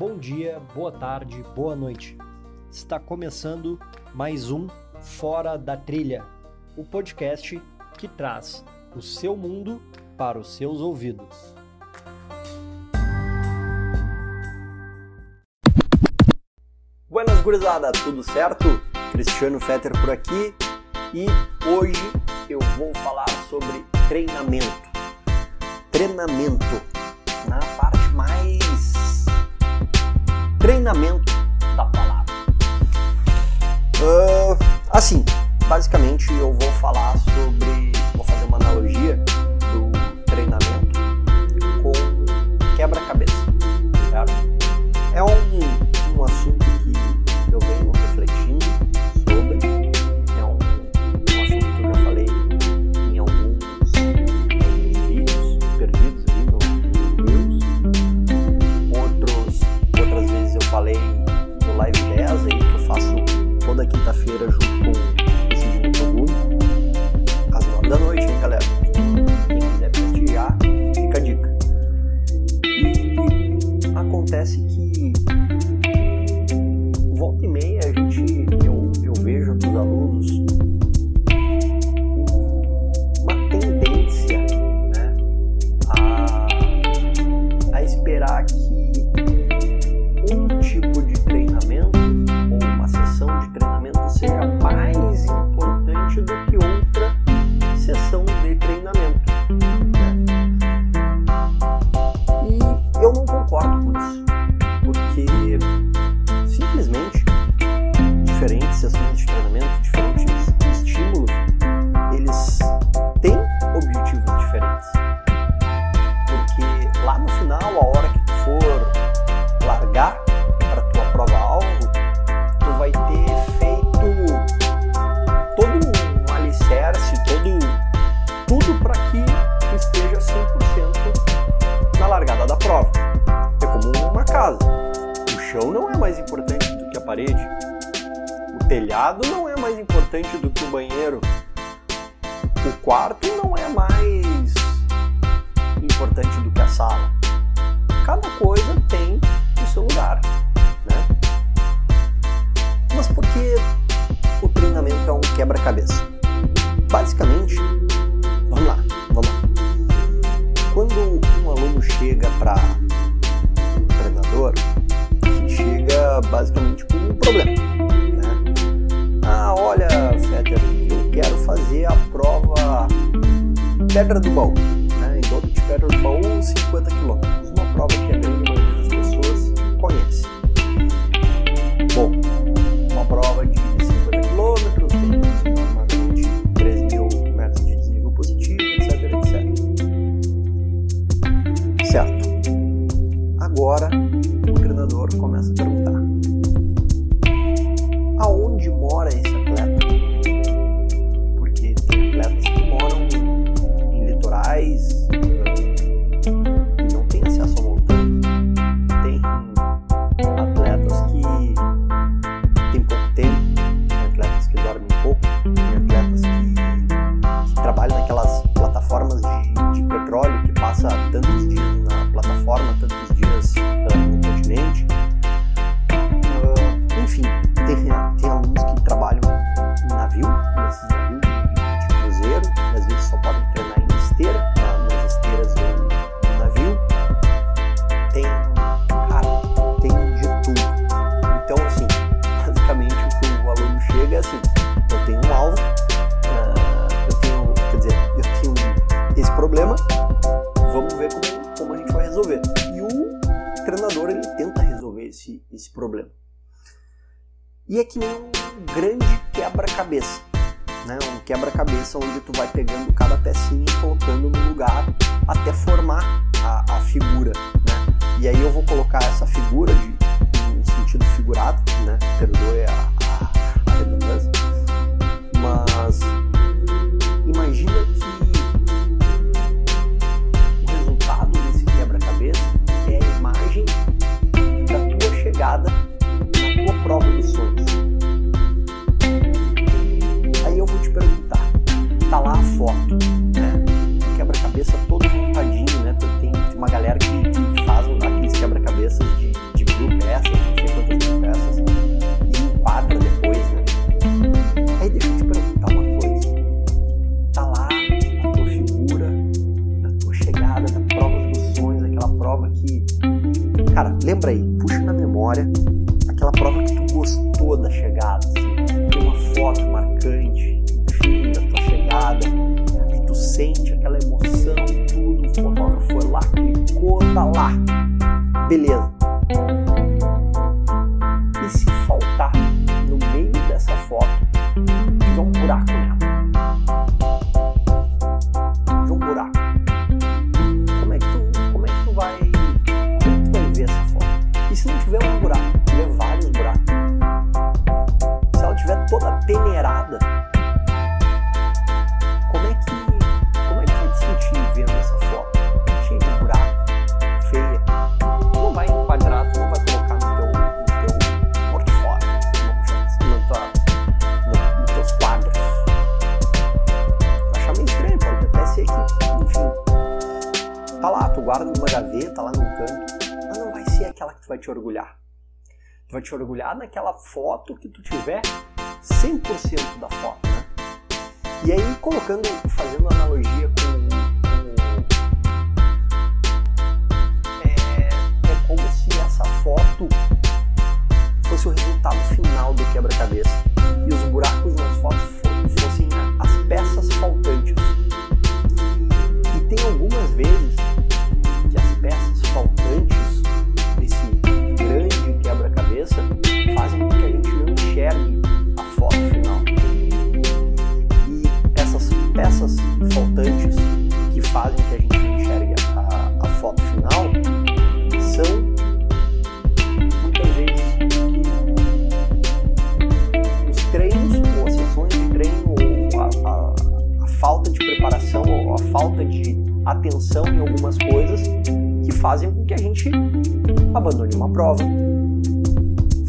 Bom dia, boa tarde, boa noite. Está começando mais um Fora da Trilha, o podcast que traz o seu mundo para os seus ouvidos. Buenas gurizada, tudo certo? Cristiano Fetter por aqui e hoje eu vou falar sobre treinamento. Treinamento na parte ensinamento da palavra. Uh, assim, basicamente eu vou falar sobre Oliveira junto com chão não é mais importante do que a parede. O telhado não é mais importante do que o banheiro. O quarto não é mais importante do que a sala. Cada coisa tem o seu lugar, né? Mas por que o treinamento é um quebra-cabeça? Basicamente, vamos lá, vamos lá. Quando um aluno chega para basicamente com um problema. Né? Ah, olha, Fetter, eu quero fazer a prova Pedra do Baú, né? em dobro de Pedra do Baú, 50 km. Uma prova que é bem tu guarda numa gaveta, lá num canto, mas não vai ser aquela que tu vai te orgulhar. Tu vai te orgulhar naquela foto que tu tiver 100% da foto, né? E aí, colocando, fazendo analogia com, com é, é como se essa foto fosse o resultado final do quebra-cabeça e os buracos nas fotos fo- fossem as peças faltantes. E tem algumas vezes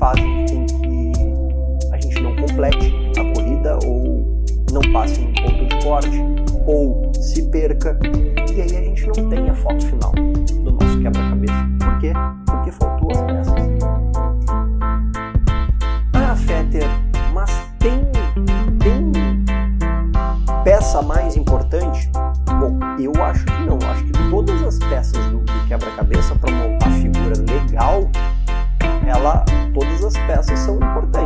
fazem com que a gente não complete a corrida ou não passe num ponto de corte ou se perca e aí a gente não tem a foto final do nosso quebra-cabeça. Por quê? Porque faltou as peças. Ah, Fetter, mas tem, tem peça mais importante? Todas as peças são importantes,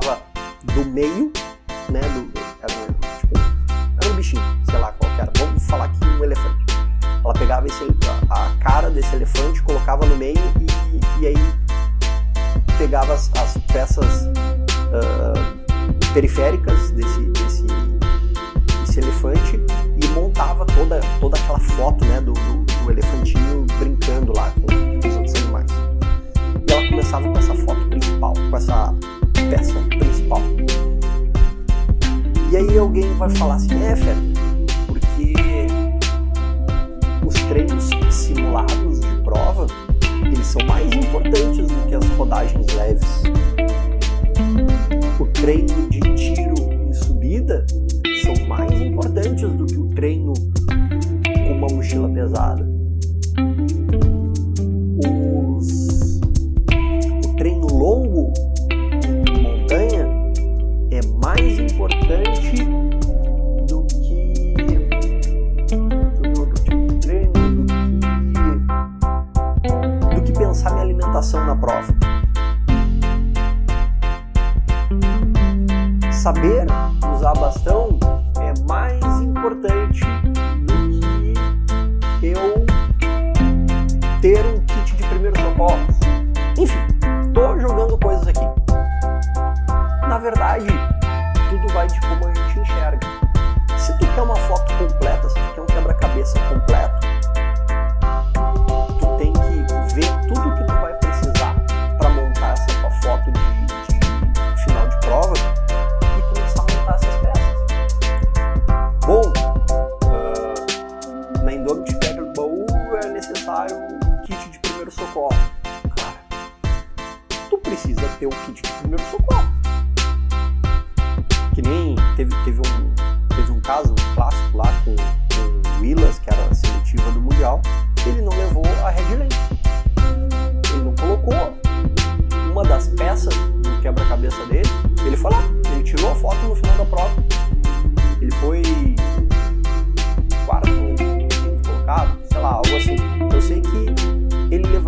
começava do meio, né? Do, era, um, tipo, era um bichinho, sei lá qual que era. Vamos falar aqui um elefante. Ela pegava esse, a, cara desse elefante, colocava no meio e, e aí pegava as, as peças ah, periféricas desse, desse, desse elefante e montava toda, toda aquela foto né, do, do, vai falar assim, é, Fé, porque os treinos simulados de prova, eles são mais importantes do que as rodagens leves. O treino de tiro em subida são mais importantes do que o treino com uma mochila pesada. Saber usar bastão é mais importante do que eu ter um kit de primeiros socorros. Enfim, tô jogando coisas aqui. Na verdade, tudo vai de como a gente enxerga. Se tu quer uma foto completa, se tu quer um quebra-cabeça completo,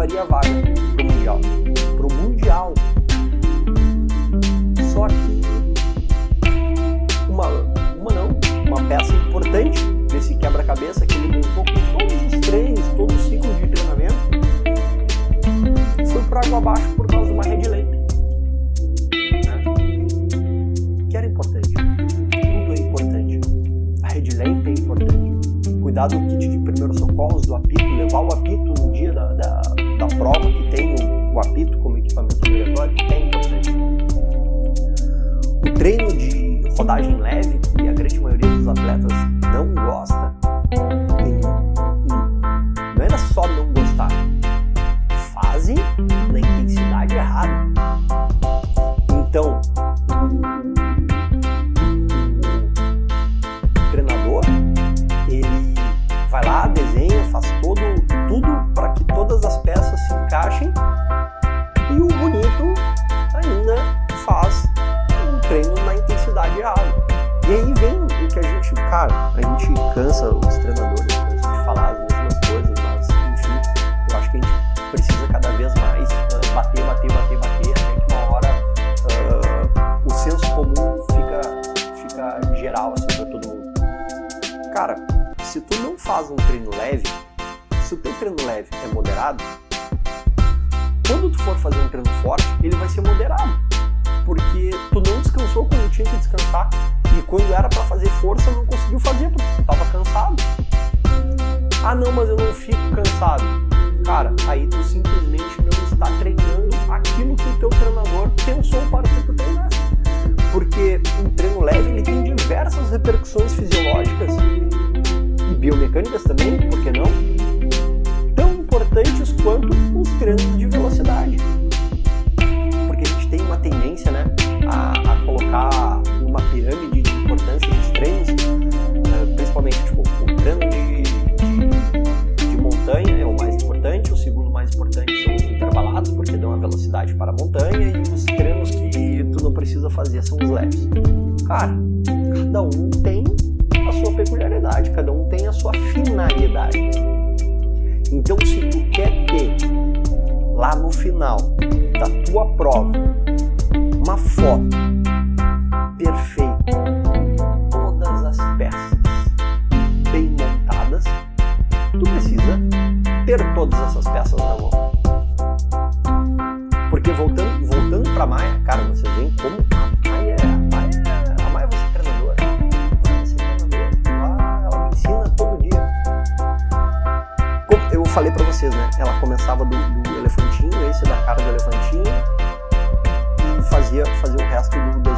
levaria a vaga pro Mundial. Pro Mundial. Só que uma, uma não, uma peça importante desse quebra-cabeça que ele montou com todos os treinos, todo o ciclo de treinamento, foi por água abaixo por causa de uma red lane. Né? Que era importante. Tudo é importante. A red lane é importante. Cuidar do kit de primeiros socorros, do apito, levar o apito no dia da, da, da prova que tem o, o apito como equipamento obrigatório importante. O treino de rodagem leve, a gente cansa os treinadores, cansa de falar as mesmas coisas, mas enfim, eu acho que a gente precisa cada vez mais uh, bater, bater, bater, bater, até que uma hora uh, o senso comum fica, fica geral assim para todo mundo. Cara, se tu não faz um treino leve, se o teu treino leve é moderado, quando tu for fazer um treino forte, ele vai ser moderado. Porque tu não descansou quando tinha que descansar. E quando era para fazer força, não conseguiu fazer porque tava cansado. Ah não, mas eu não fico cansado. Cara, aí tu simplesmente não está treinando aquilo que o teu treinador pensou para que tu treinasse. Porque um treino leve ele tem diversas repercussões fisiológicas e biomecânicas também, por que não? Tão importantes quanto os treinos de velocidade. Porque a gente tem uma tendência né, a, a colocar uma pirâmide de importância dos treinos, principalmente tipo, o treino de, de, de, montanha é o mais importante, o segundo mais importante são os intervalados, porque dão a velocidade para a montanha, e os treinos que tu não precisa fazer são os leves. Cara, cada um tem a sua peculiaridade, cada um tem a sua finalidade. Então, se tu quer ter lá no final da tua prova uma foto perfeita, ter todas essas peças na mão. Porque voltando, voltando para Maia, cara, vocês veem como a Maia, a Maia, a Maia vai ser treinadora. Ser treinadora. Lá ela me ensina todo dia. Como eu falei para vocês, né? Ela começava do, do elefantinho, esse da cara do elefantinho, e fazia, fazia o resto do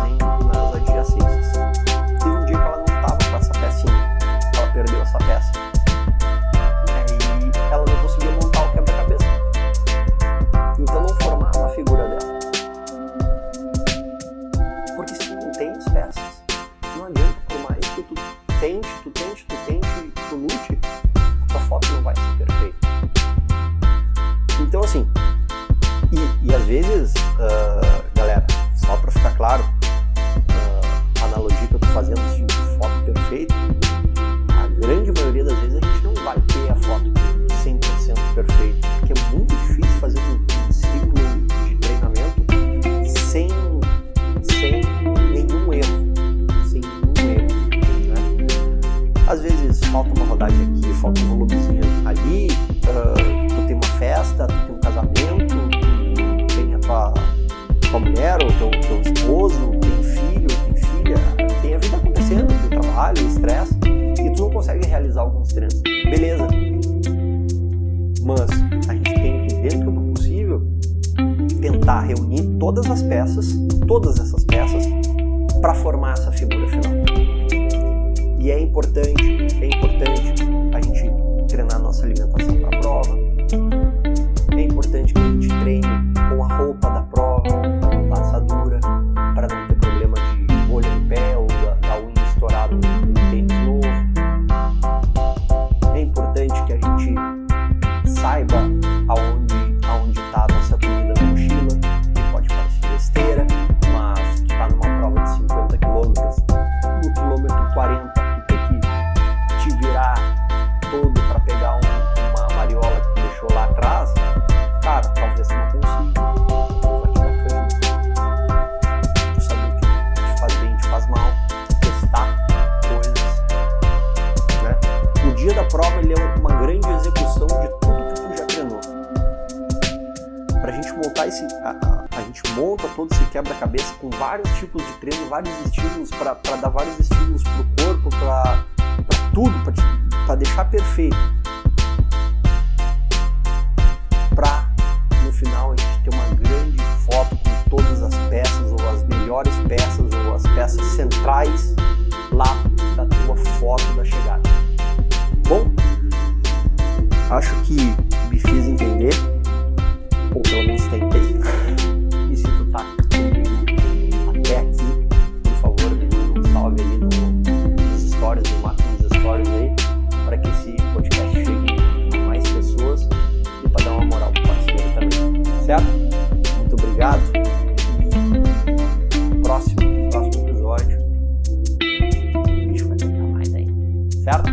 falta uma rodagem aqui, falta um volumezinho ali, uh, tu tem uma festa, tu tem um casamento, tu tem a tua, tua mulher ou teu, teu esposo, tem filho, tem filha, tem a vida acontecendo, tem trabalho, estresse, e tu não consegue realizar alguns treinos. Beleza. Mas a gente tem que, dentro do possível, tentar reunir todas as peças, todas essas peças, para formar essa figura final. E é importante, é importante vários estímulos, para dar vários estímulos pro corpo, para tudo, para deixar perfeito. Pra no final a gente ter uma grande foto com todas as peças, ou as melhores peças, ou as peças centrais lá da tua foto da chegada. Bom, acho que me fiz entender, certo?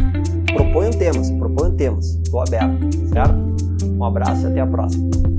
Proponham temas, proponham temas, estou aberto, certo? Um abraço e até a próxima.